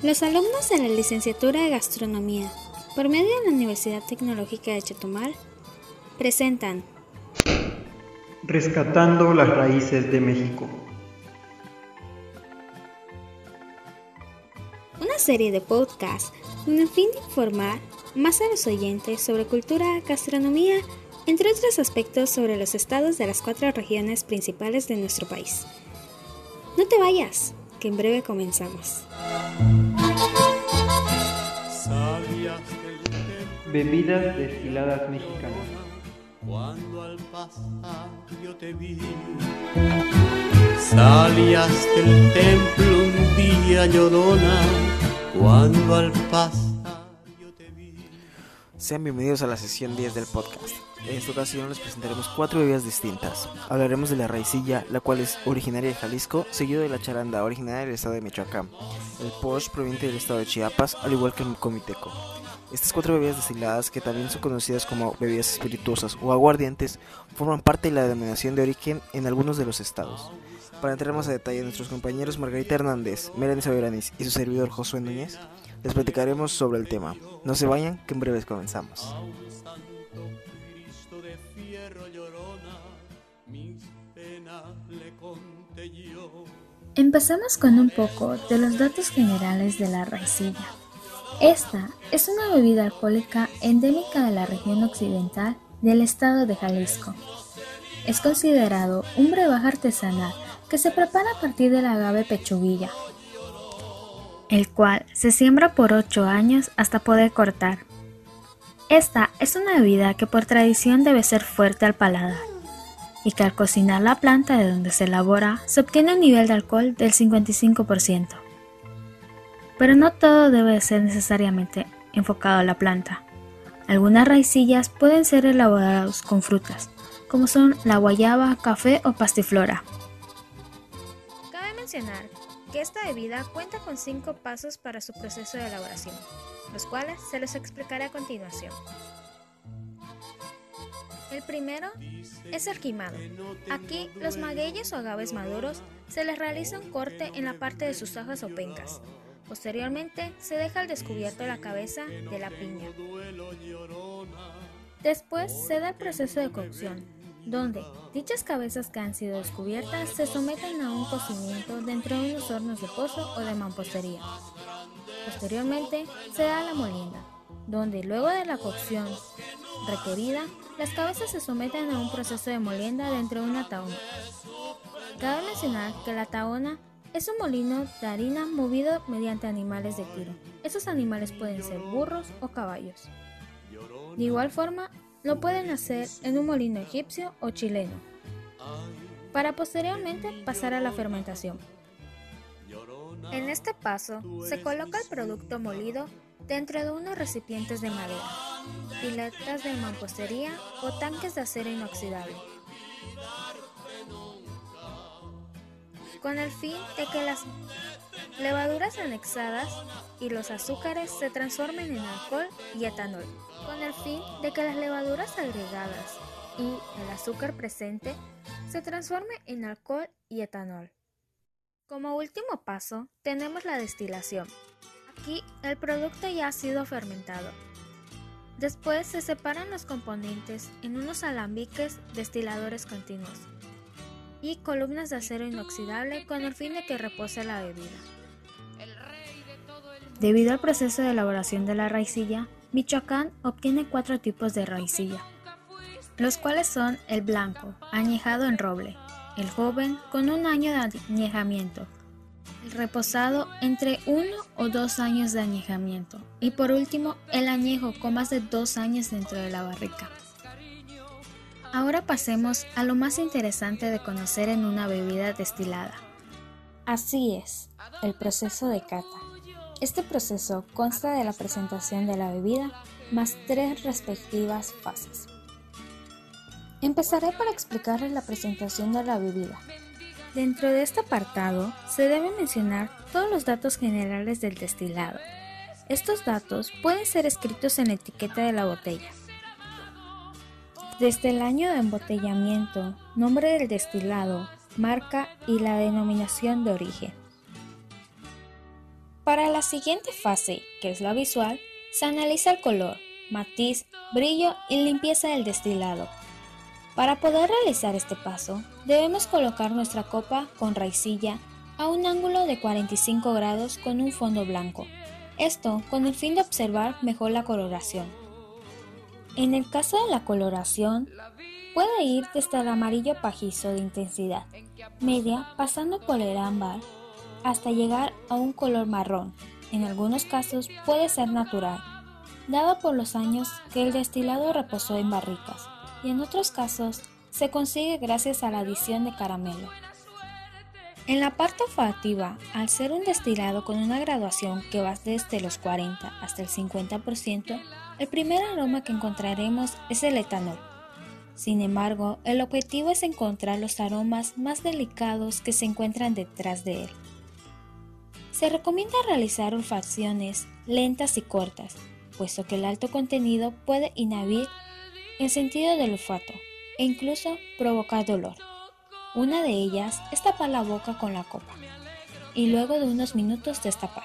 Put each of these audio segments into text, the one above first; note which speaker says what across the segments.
Speaker 1: Los alumnos de la licenciatura de Gastronomía, por medio de la Universidad Tecnológica de Chetumal, presentan
Speaker 2: Rescatando las raíces de México.
Speaker 1: Una serie de podcasts con el fin de informar más a los oyentes sobre cultura, gastronomía, entre otros aspectos sobre los estados de las cuatro regiones principales de nuestro país. No te vayas, que en breve comenzamos.
Speaker 2: Bebidas destiladas mexicanas.
Speaker 3: Cuando al pasar yo te vi, salías del templo un día llorona. Cuando al pasar yo te vi.
Speaker 4: Sean bienvenidos a la sesión 10 del podcast. En esta ocasión les presentaremos cuatro bebidas distintas. Hablaremos de la raicilla, la cual es originaria de Jalisco, seguido de la charanda, originaria del estado de Michoacán. El posh proveniente del estado de Chiapas, al igual que el comiteco. Estas cuatro bebidas destiladas, que también son conocidas como bebidas espirituosas o aguardientes, forman parte de la denominación de origen en algunos de los estados. Para entrar más a detalle, nuestros compañeros Margarita Hernández, Melanie Saberanis y su servidor Josué Núñez, les platicaremos sobre el tema. No se vayan, que en breves comenzamos.
Speaker 1: Empezamos con un poco de los datos generales de la raicilla. Esta es una bebida alcohólica endémica de la región occidental del estado de Jalisco. Es considerado un brebaje artesanal que se prepara a partir del agave pechuguilla, el cual se siembra por 8 años hasta poder cortar. Esta es una bebida que por tradición debe ser fuerte al paladar y que al cocinar la planta de donde se elabora se obtiene un nivel de alcohol del 55%. Pero no todo debe ser necesariamente enfocado a la planta. Algunas raicillas pueden ser elaboradas con frutas, como son la guayaba, café o pastiflora. Cabe mencionar que esta bebida cuenta con cinco pasos para su proceso de elaboración, los cuales se los explicaré a continuación. El primero es el quimado. Aquí los magueyes o agaves maduros se les realiza un corte en la parte de sus hojas o pencas. Posteriormente se deja al descubierto la cabeza de la piña. Después se da el proceso de cocción, donde dichas cabezas que han sido descubiertas se someten a un cocimiento dentro de unos hornos de pozo o de mampostería. Posteriormente se da la molienda, donde luego de la cocción requerida, las cabezas se someten a un proceso de molienda dentro de una taona. Cabe mencionar que la taona es un molino de harina movido mediante animales de tiro. Esos animales pueden ser burros o caballos. De igual forma, lo pueden hacer en un molino egipcio o chileno, para posteriormente pasar a la fermentación. En este paso, se coloca el producto molido dentro de unos recipientes de madera, piletas de mampostería o tanques de acero inoxidable, con el fin de que las levaduras anexadas y los azúcares se transformen en alcohol y etanol, con el fin de que las levaduras agregadas y el azúcar presente se transforme en alcohol y etanol. Como último paso, tenemos la destilación. Aquí el producto ya ha sido fermentado. Después se separan los componentes en unos alambiques destiladores continuos y columnas de acero inoxidable con el fin de que repose la bebida. Debido al proceso de elaboración de la raicilla, Michoacán obtiene cuatro tipos de raicilla, los cuales son el blanco, añejado en roble, el joven con un año de añejamiento, el reposado entre uno o dos años de añejamiento y por último el añejo con más de dos años dentro de la barrica. Ahora pasemos a lo más interesante de conocer en una bebida destilada. Así es, el proceso de cata. Este proceso consta de la presentación de la bebida más tres respectivas fases. Empezaré por explicarles la presentación de la bebida. Dentro de este apartado se deben mencionar todos los datos generales del destilado. Estos datos pueden ser escritos en la etiqueta de la botella. Desde el año de embotellamiento, nombre del destilado, marca y la denominación de origen. Para la siguiente fase, que es la visual, se analiza el color, matiz, brillo y limpieza del destilado. Para poder realizar este paso, debemos colocar nuestra copa con raicilla a un ángulo de 45 grados con un fondo blanco. Esto con el fin de observar mejor la coloración. En el caso de la coloración, puede ir desde el amarillo pajizo de intensidad media pasando por el ámbar hasta llegar a un color marrón. En algunos casos puede ser natural, dado por los años que el destilado reposó en barricas, y en otros casos se consigue gracias a la adición de caramelo. En la parte olfativa, al ser un destilado con una graduación que va desde los 40 hasta el 50%, el primer aroma que encontraremos es el etanol. Sin embargo, el objetivo es encontrar los aromas más delicados que se encuentran detrás de él. Se recomienda realizar olfacciones lentas y cortas, puesto que el alto contenido puede inhibir el sentido del olfato e incluso provocar dolor. Una de ellas es tapar la boca con la copa y luego de unos minutos destapar.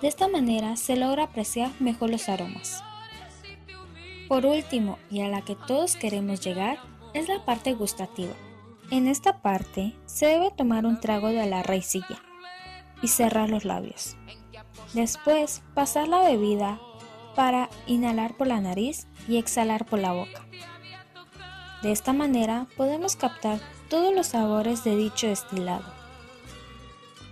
Speaker 1: De esta manera se logra apreciar mejor los aromas. Por último, y a la que todos queremos llegar, es la parte gustativa. En esta parte se debe tomar un trago de la raicilla y cerrar los labios. Después, pasar la bebida para inhalar por la nariz y exhalar por la boca. De esta manera podemos captar todos los sabores de dicho destilado.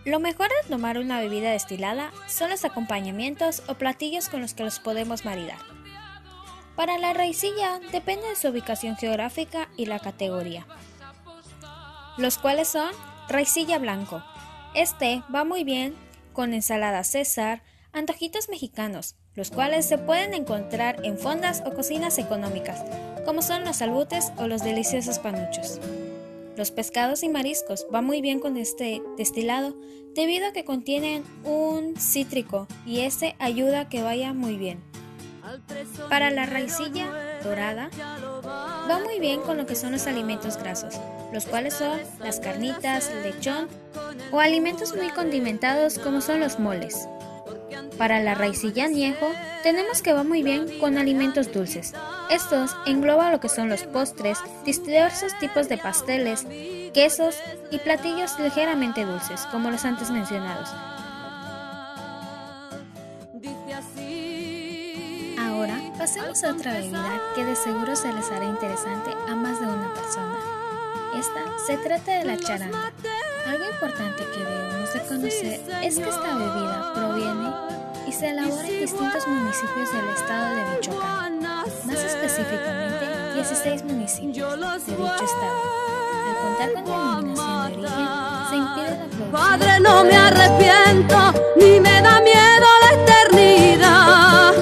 Speaker 1: Lo mejor de tomar una bebida destilada son los acompañamientos o platillos con los que los podemos maridar. Para la raicilla depende de su ubicación geográfica y la categoría, los cuales son raicilla blanco, este va muy bien con ensalada César, antojitos mexicanos, los cuales se pueden encontrar en fondas o cocinas económicas, como son los albutes o los deliciosos panuchos. Los pescados y mariscos van muy bien con este destilado debido a que contienen un cítrico y este ayuda a que vaya muy bien. Para la raicilla dorada, va muy bien con lo que son los alimentos grasos, los cuales son las carnitas, lechón o alimentos muy condimentados como son los moles. Para la raicilla añejo, tenemos que va muy bien con alimentos dulces. Estos engloban lo que son los postres, diversos tipos de pasteles, quesos y platillos ligeramente dulces, como los antes mencionados. Ahora pasemos a otra bebida que de seguro se les hará interesante a más de una persona. Esta se trata de la charanda. Algo importante que debemos de conocer es que esta bebida proviene y se elabora en distintos municipios del estado de Michoacán, más específicamente 16 municipios de dicho estado. Al contar con denominación de origen, se impide la producción.
Speaker 5: Padre, no me arrepiento, ni me da miedo la eternidad.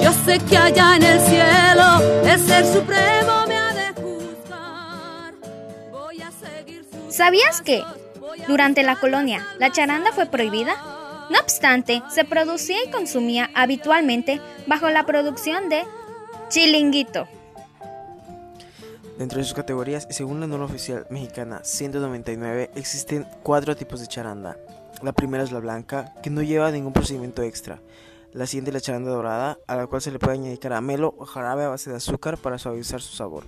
Speaker 5: Yo sé que allá en el cielo el ser supremo me ha de juzgar. Voy a seguir su
Speaker 6: ¿Sabías que durante la colonia la charanda fue prohibida? No obstante, se producía y consumía habitualmente bajo la producción de chilinguito.
Speaker 4: Dentro de sus categorías, según la norma oficial mexicana 199, existen cuatro tipos de charanda. La primera es la blanca, que no lleva ningún procedimiento extra. La siguiente es la charanda dorada, a la cual se le puede añadir caramelo o jarabe a base de azúcar para suavizar su sabor.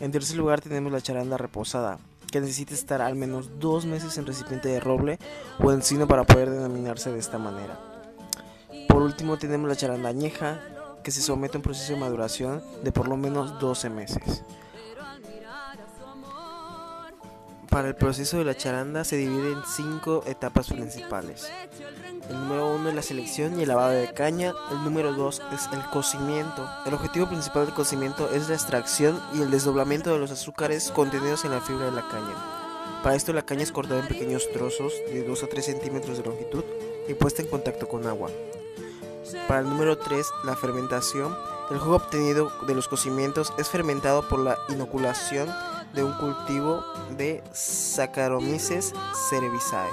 Speaker 4: En tercer lugar tenemos la charanda reposada, que necesita estar al menos dos meses en recipiente de roble o encino para poder denominarse de esta manera. Por último tenemos la charanda añeja, que se somete a un proceso de maduración de por lo menos 12 meses. Para el proceso de la charanda se divide en cinco etapas principales. El número uno es la selección y el lavado de caña. El número dos es el cocimiento. El objetivo principal del cocimiento es la extracción y el desdoblamiento de los azúcares contenidos en la fibra de la caña. Para esto la caña es cortada en pequeños trozos de 2 a 3 centímetros de longitud y puesta en contacto con agua. Para el número 3, la fermentación. El jugo obtenido de los cocimientos es fermentado por la inoculación de un cultivo de Saccharomyces cerevisiae,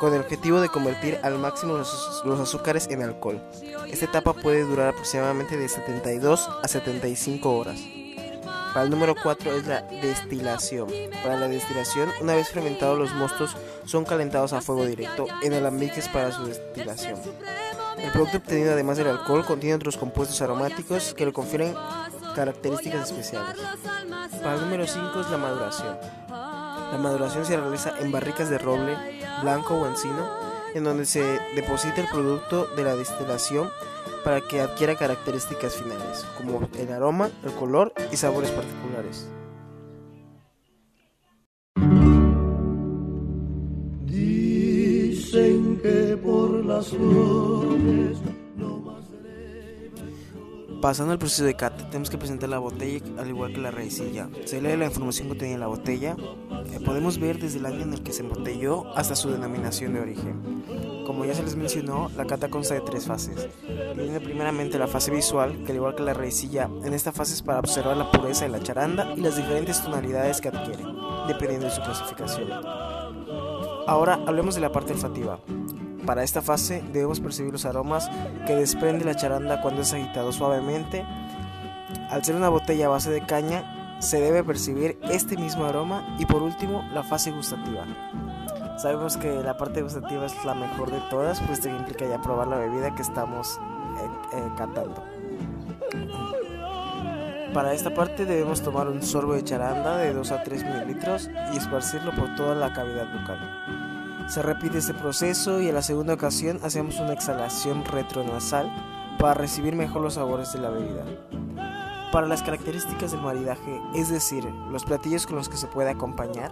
Speaker 4: con el objetivo de convertir al máximo los, los azúcares en alcohol. Esta etapa puede durar aproximadamente de 72 a 75 horas. Para el número 4 es la destilación. Para la destilación, una vez fermentados los mostos son calentados a fuego directo en alambiques para su destilación. El producto obtenido además del alcohol contiene otros compuestos aromáticos que le confieren características especiales. Para el número 5 es la maduración. La maduración se realiza en barricas de roble, blanco o encino, en donde se deposita el producto de la destilación para que adquiera características finales, como el aroma, el color y sabores particulares.
Speaker 3: Dicen que por las flores
Speaker 4: Pasando al proceso de cata, tenemos que presentar la botella al igual que la raicilla. Se lee la información contenida en la botella. Eh, podemos ver desde el año en el que se embotelló hasta su denominación de origen. Como ya se les mencionó, la cata consta de tres fases. Viene primeramente la fase visual, que al igual que la raicilla, en esta fase es para observar la pureza de la charanda y las diferentes tonalidades que adquiere, dependiendo de su clasificación. Ahora hablemos de la parte olfativa. Para esta fase debemos percibir los aromas que desprende la charanda cuando es agitado suavemente. Al ser una botella a base de caña, se debe percibir este mismo aroma y por último la fase gustativa. Sabemos que la parte gustativa es la mejor de todas, pues que implica ya probar la bebida que estamos eh, eh, catando. Para esta parte debemos tomar un sorbo de charanda de 2 a 3 mililitros y esparcirlo por toda la cavidad bucal. Se repite este proceso y en la segunda ocasión hacemos una exhalación retronasal para recibir mejor los sabores de la bebida. Para las características del maridaje, es decir, los platillos con los que se puede acompañar,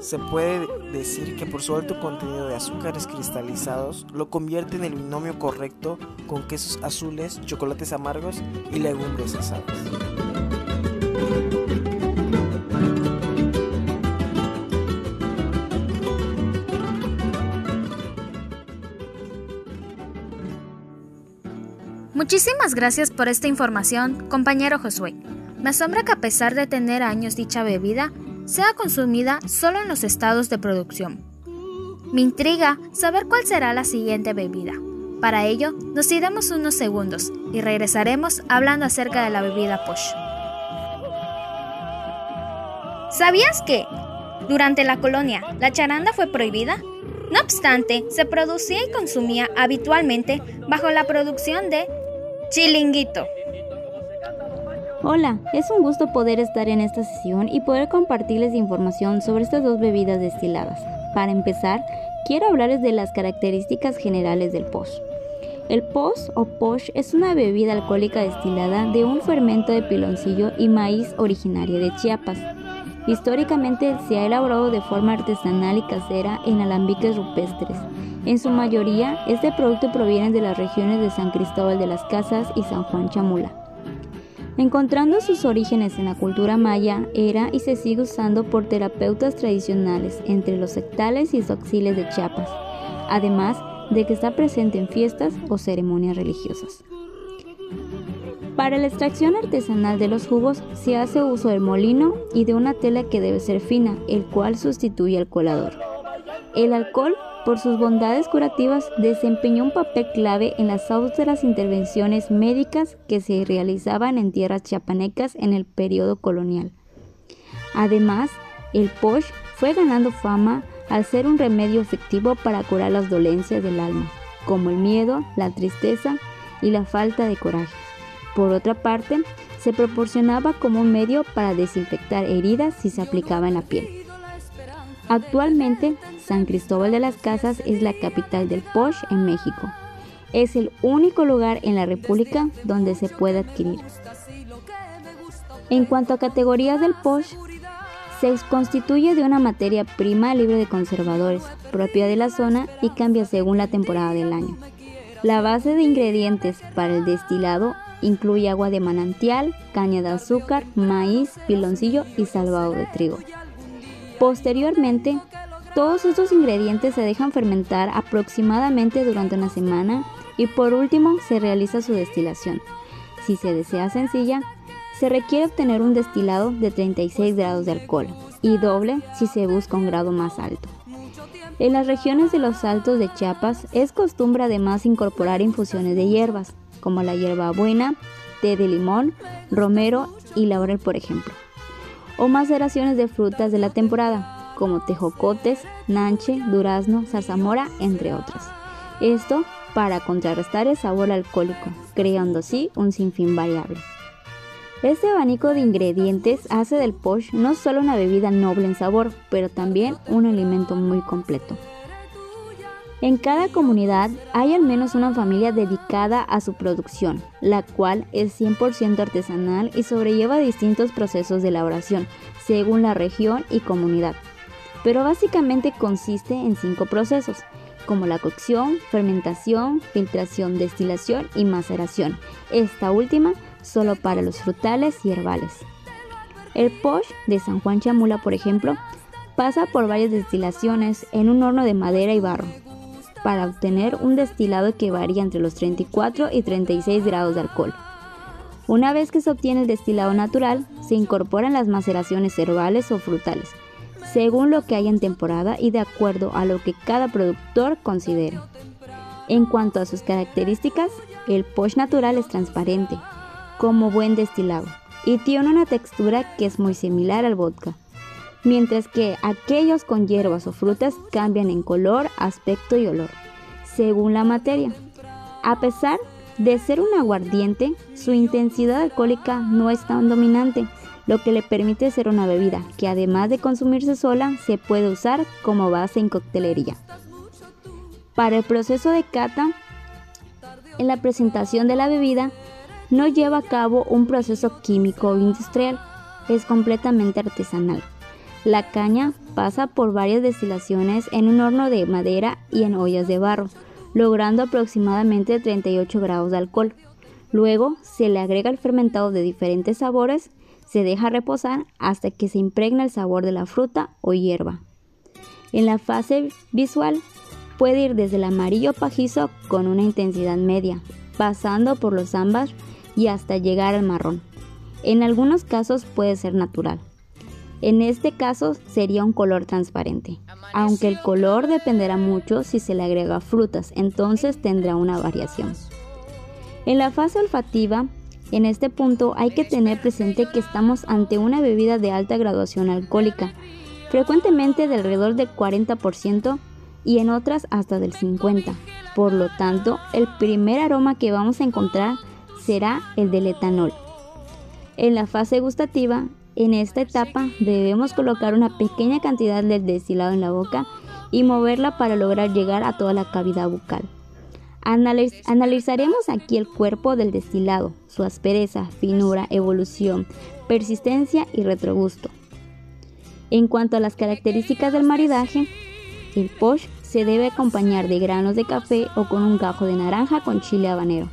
Speaker 4: se puede decir que por su alto contenido de azúcares cristalizados lo convierte en el binomio correcto con quesos azules, chocolates amargos y legumbres asadas.
Speaker 6: Muchísimas gracias por esta información, compañero Josué. Me asombra que a pesar de tener años dicha bebida, sea consumida solo en los estados de producción. Me intriga saber cuál será la siguiente bebida. Para ello, nos iremos unos segundos y regresaremos hablando acerca de la bebida Posh. ¿Sabías que, durante la colonia, la charanda fue prohibida? No obstante, se producía y consumía habitualmente bajo la producción de chilinguito.
Speaker 7: Hola, es un gusto poder estar en esta sesión y poder compartirles información sobre estas dos bebidas destiladas. Para empezar, quiero hablarles de las características generales del posh. El posh o posh es una bebida alcohólica destilada de un fermento de piloncillo y maíz originaria de Chiapas. Históricamente se ha elaborado de forma artesanal y casera en alambiques rupestres. En su mayoría, este producto proviene de las regiones de San Cristóbal de las Casas y San Juan Chamula. Encontrando sus orígenes en la cultura maya, era y se sigue usando por terapeutas tradicionales entre los sectales y soxiles de Chiapas, además de que está presente en fiestas o ceremonias religiosas. Para la extracción artesanal de los jugos se hace uso del molino y de una tela que debe ser fina, el cual sustituye al colador. El alcohol por sus bondades curativas, desempeñó un papel clave en las austeras intervenciones médicas que se realizaban en tierras chiapanecas en el periodo colonial. Además, el posh fue ganando fama al ser un remedio efectivo para curar las dolencias del alma, como el miedo, la tristeza y la falta de coraje. Por otra parte, se proporcionaba como un medio para desinfectar heridas si se aplicaba en la piel. Actualmente, San Cristóbal de las Casas es la capital del Posh en México. Es el único lugar en la República donde se puede adquirir. En cuanto a categorías del Posh, se constituye de una materia prima libre de conservadores, propia de la zona y cambia según la temporada del año. La base de ingredientes para el destilado incluye agua de manantial, caña de azúcar, maíz, piloncillo y salvado de trigo. Posteriormente, todos estos ingredientes se dejan fermentar aproximadamente durante una semana y por último se realiza su destilación. Si se desea sencilla, se requiere obtener un destilado de 36 grados de alcohol y doble si se busca un grado más alto. En las regiones de los Altos de Chiapas es costumbre además incorporar infusiones de hierbas, como la hierbabuena, té de limón, romero y laurel, por ejemplo, o maceraciones de frutas de la temporada, como tejocotes, nanche, durazno, zarzamora, entre otras. Esto para contrarrestar el sabor alcohólico, creando así un sinfín variable. Este abanico de ingredientes hace del posh no solo una bebida noble en sabor, pero también un alimento muy completo. En cada comunidad hay al menos una familia dedicada a su producción, la cual es 100% artesanal y sobrelleva distintos procesos de elaboración, según la región y comunidad. Pero básicamente consiste en cinco procesos, como la cocción, fermentación, filtración, destilación y maceración. Esta última solo para los frutales y herbales. El posh de San Juan Chamula, por ejemplo, pasa por varias destilaciones en un horno de madera y barro para obtener un destilado que varía entre los 34 y 36 grados de alcohol. Una vez que se obtiene el destilado natural, se incorporan las maceraciones herbales o frutales, según lo que haya en temporada y de acuerdo a lo que cada productor considere. En cuanto a sus características, el posh natural es transparente, como buen destilado y tiene una textura que es muy similar al vodka, mientras que aquellos con hierbas o frutas cambian en color, aspecto y olor, según la materia. A pesar de ser un aguardiente, su intensidad alcohólica no es tan dominante, lo que le permite ser una bebida que además de consumirse sola, se puede usar como base en coctelería. Para el proceso de cata, en la presentación de la bebida, no lleva a cabo un proceso químico o industrial, es completamente artesanal. La caña pasa por varias destilaciones en un horno de madera y en ollas de barro, logrando aproximadamente 38 grados de alcohol. Luego se le agrega el fermentado de diferentes sabores, se deja reposar hasta que se impregna el sabor de la fruta o hierba. En la fase visual puede ir desde el amarillo pajizo con una intensidad media, pasando por los ámbar y hasta llegar al marrón. En algunos casos puede ser natural. En este caso sería un color transparente, aunque el color dependerá mucho si se le agrega frutas, entonces tendrá una variación. En la fase olfativa, en este punto hay que tener presente que estamos ante una bebida de alta graduación alcohólica, frecuentemente de alrededor del 40% y en otras hasta del 50%. Por lo tanto, el primer aroma que vamos a encontrar será el del etanol. En la fase gustativa, en esta etapa debemos colocar una pequeña cantidad del destilado en la boca y moverla para lograr llegar a toda la cavidad bucal. analizaremos aquí el cuerpo del destilado, su aspereza, finura, evolución, persistencia y retrogusto. En cuanto a las características del maridaje, el posh se debe acompañar de granos de café o con un gajo de naranja con chile habanero.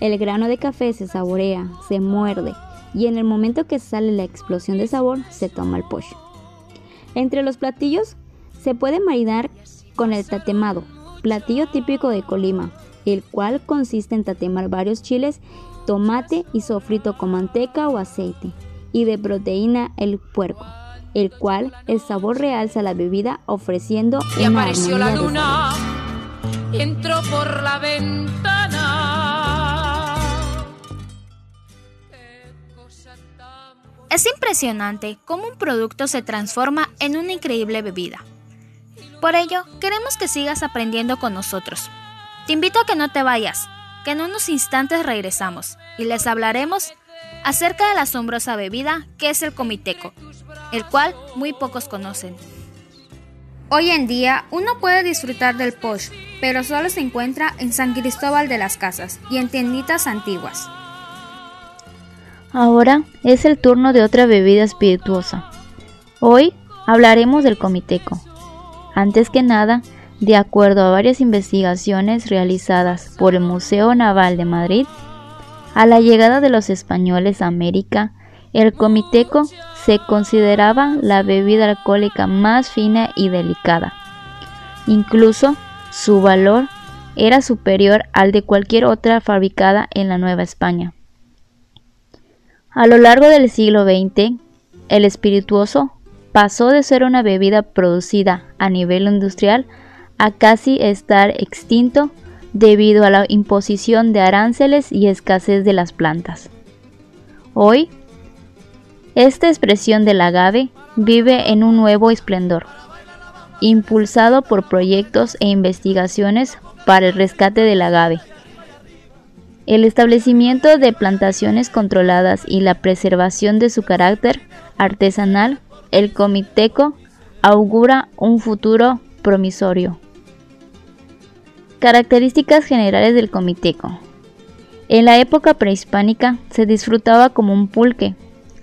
Speaker 7: El grano de café se saborea, se muerde y en el momento que sale la explosión de sabor se toma el posh. Entre los platillos se puede maridar con el tatemado, platillo típico de Colima, el cual consiste en tatemar varios chiles, tomate y sofrito con manteca o aceite, y de proteína el puerco, el cual el sabor realza la bebida ofreciendo
Speaker 5: y apareció la luna, entró por la ventana
Speaker 6: Es impresionante cómo un producto se transforma en una increíble bebida. Por ello, queremos que sigas aprendiendo con nosotros. Te invito a que no te vayas, que en unos instantes regresamos y les hablaremos acerca de la asombrosa bebida que es el comiteco, el cual muy pocos conocen. Hoy en día uno puede disfrutar del posh, pero solo se encuentra en San Cristóbal de las Casas y en tienditas antiguas.
Speaker 7: Ahora es el turno de otra bebida espirituosa. Hoy hablaremos del comiteco. Antes que nada, de acuerdo a varias investigaciones realizadas por el Museo Naval de Madrid, a la llegada de los españoles a América, el comiteco se consideraba la bebida alcohólica más fina y delicada. Incluso su valor era superior al de cualquier otra fabricada en la Nueva España. A lo largo del siglo XX, el espirituoso pasó de ser una bebida producida a nivel industrial a casi estar extinto debido a la imposición de aranceles y escasez de las plantas. Hoy,
Speaker 8: Esta expresión del agave vive en un nuevo esplendor, impulsado por proyectos e investigaciones para el rescate del agave. El establecimiento de plantaciones controladas y la preservación de su carácter artesanal, el comiteco augura un futuro promisorio. Características generales del comiteco. En la época prehispánica se disfrutaba como un pulque,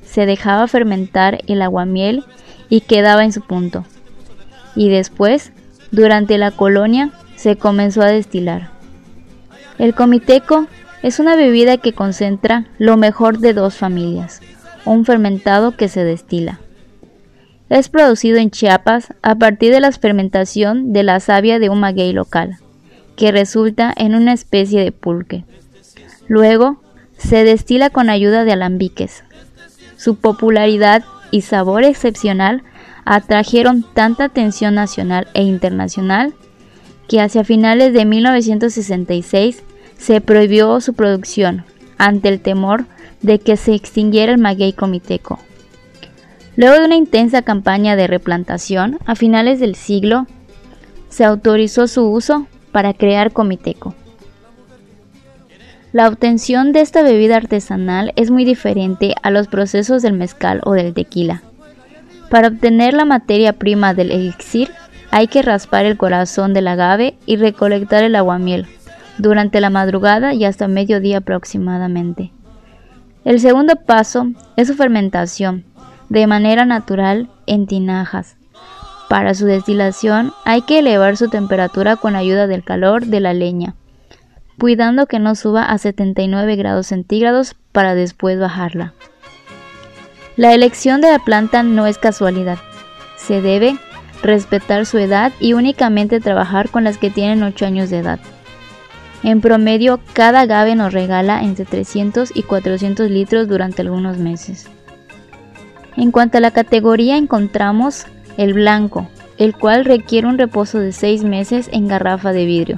Speaker 8: se dejaba fermentar el aguamiel y quedaba en su punto. Y después, durante la colonia, se comenzó a destilar. El comiteco es una bebida que concentra lo mejor de dos familias, un fermentado que se destila. Es producido en Chiapas a partir de la fermentación de la savia de un maguey local, que resulta en una especie de pulque. Luego, se destila con ayuda de alambiques. Su popularidad y sabor excepcional atrajeron tanta atención nacional e internacional que hacia finales de 1966 se prohibió su producción ante el temor de que se extinguiera el maguey comiteco. Luego de una intensa campaña de replantación, a finales del siglo, se autorizó su uso para crear comiteco. La obtención de esta bebida artesanal es muy diferente a los procesos del mezcal o del tequila. Para obtener la materia prima del elixir hay que raspar el corazón del agave y recolectar el aguamiel durante la madrugada y hasta mediodía aproximadamente. El segundo paso es su fermentación de manera natural en tinajas. Para su destilación hay que elevar su temperatura con ayuda del calor de la leña cuidando que no suba a 79 grados centígrados para después bajarla. La elección de la planta no es casualidad. Se debe respetar su edad y únicamente trabajar con las que tienen 8 años de edad. En promedio, cada agave nos regala entre 300 y 400 litros durante algunos meses. En cuanto a la categoría, encontramos el blanco, el cual requiere un reposo de 6 meses en garrafa de vidrio.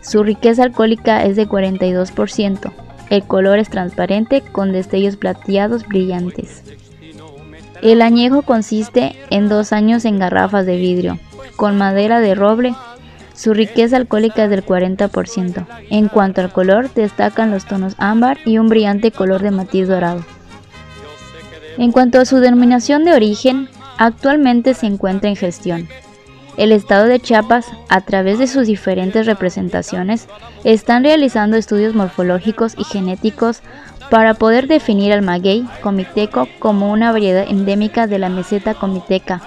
Speaker 8: Su riqueza alcohólica es de 42%. El color es transparente con destellos plateados brillantes. El añejo consiste en dos años en garrafas de vidrio, con madera de roble. Su riqueza alcohólica es del 40%. En cuanto al color, destacan los tonos ámbar y un brillante color de matiz dorado. En cuanto a su denominación de origen, actualmente se encuentra en gestión. El Estado de Chiapas, a través de sus diferentes representaciones, están realizando estudios morfológicos y genéticos para poder definir al maguey comiteco como una variedad endémica de la meseta comiteca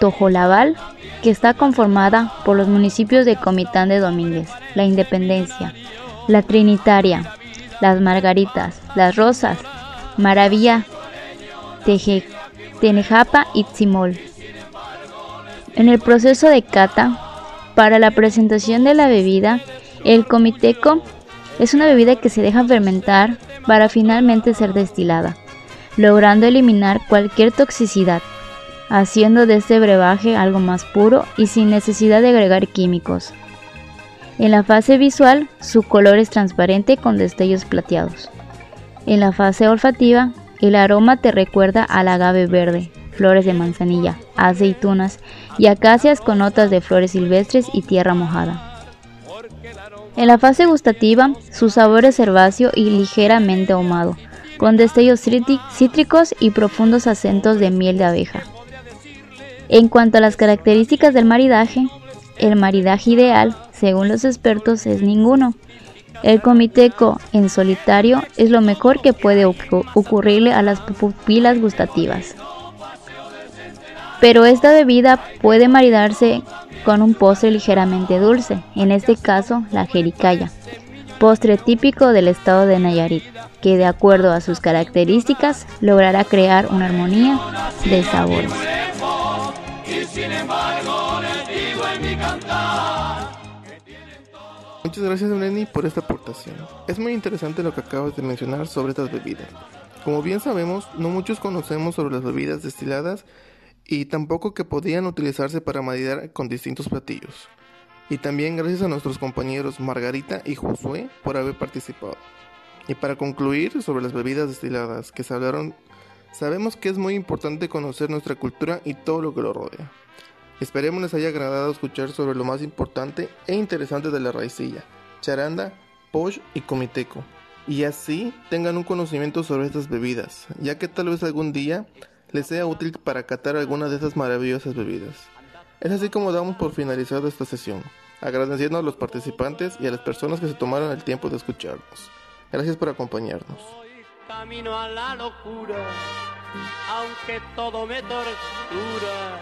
Speaker 8: Tojolabal, que está conformada por los municipios de Comitán de Domínguez, La Independencia, La Trinitaria, Las Margaritas, Las Rosas, Maravilla, Tenejapa y Tzimol. En el proceso de cata, para la presentación de la bebida, el comiteco es una bebida que se deja fermentar para finalmente ser destilada, logrando eliminar cualquier toxicidad, haciendo de este brebaje algo más puro y sin necesidad de agregar químicos. En la fase visual, su color es transparente con destellos plateados. En la fase olfativa, el aroma te recuerda al agave verde, flores de manzanilla, aceitunas y acacias con notas de flores silvestres y tierra mojada. En la fase gustativa, su sabor es herbáceo y ligeramente ahumado, con destellos cítricos y profundos acentos de miel de abeja. En cuanto a las características del maridaje, el maridaje ideal, según los expertos, es ninguno. El comiteco en solitario es lo mejor que puede ocurrirle a las pupilas gustativas pero esta bebida puede maridarse con un postre ligeramente dulce, en este caso la jericaya, postre típico del estado de Nayarit, que de acuerdo a sus características logrará crear una armonía de sabores.
Speaker 9: Muchas gracias Lenny por esta aportación. Es muy interesante lo que acabas de mencionar sobre estas bebidas. Como bien sabemos, no muchos conocemos sobre las bebidas destiladas y tampoco que podían utilizarse para maridar con distintos platillos. Y también gracias a nuestros compañeros Margarita y Josué por haber participado. Y para concluir sobre las bebidas destiladas que se hablaron, Sabemos que es muy importante conocer nuestra cultura y todo lo que lo rodea. Esperemos les haya agradado escuchar sobre lo más importante e interesante de la raicilla, charanda, posh y comiteco, y así tengan un conocimiento sobre estas bebidas, ya que tal vez algún día les sea útil para catar alguna de estas maravillosas bebidas. Es así como damos por finalizada esta sesión, agradeciendo a los participantes y a las personas que se tomaron el tiempo de escucharnos. Gracias por acompañarnos.
Speaker 3: Camino a la locura, aunque todo me tortura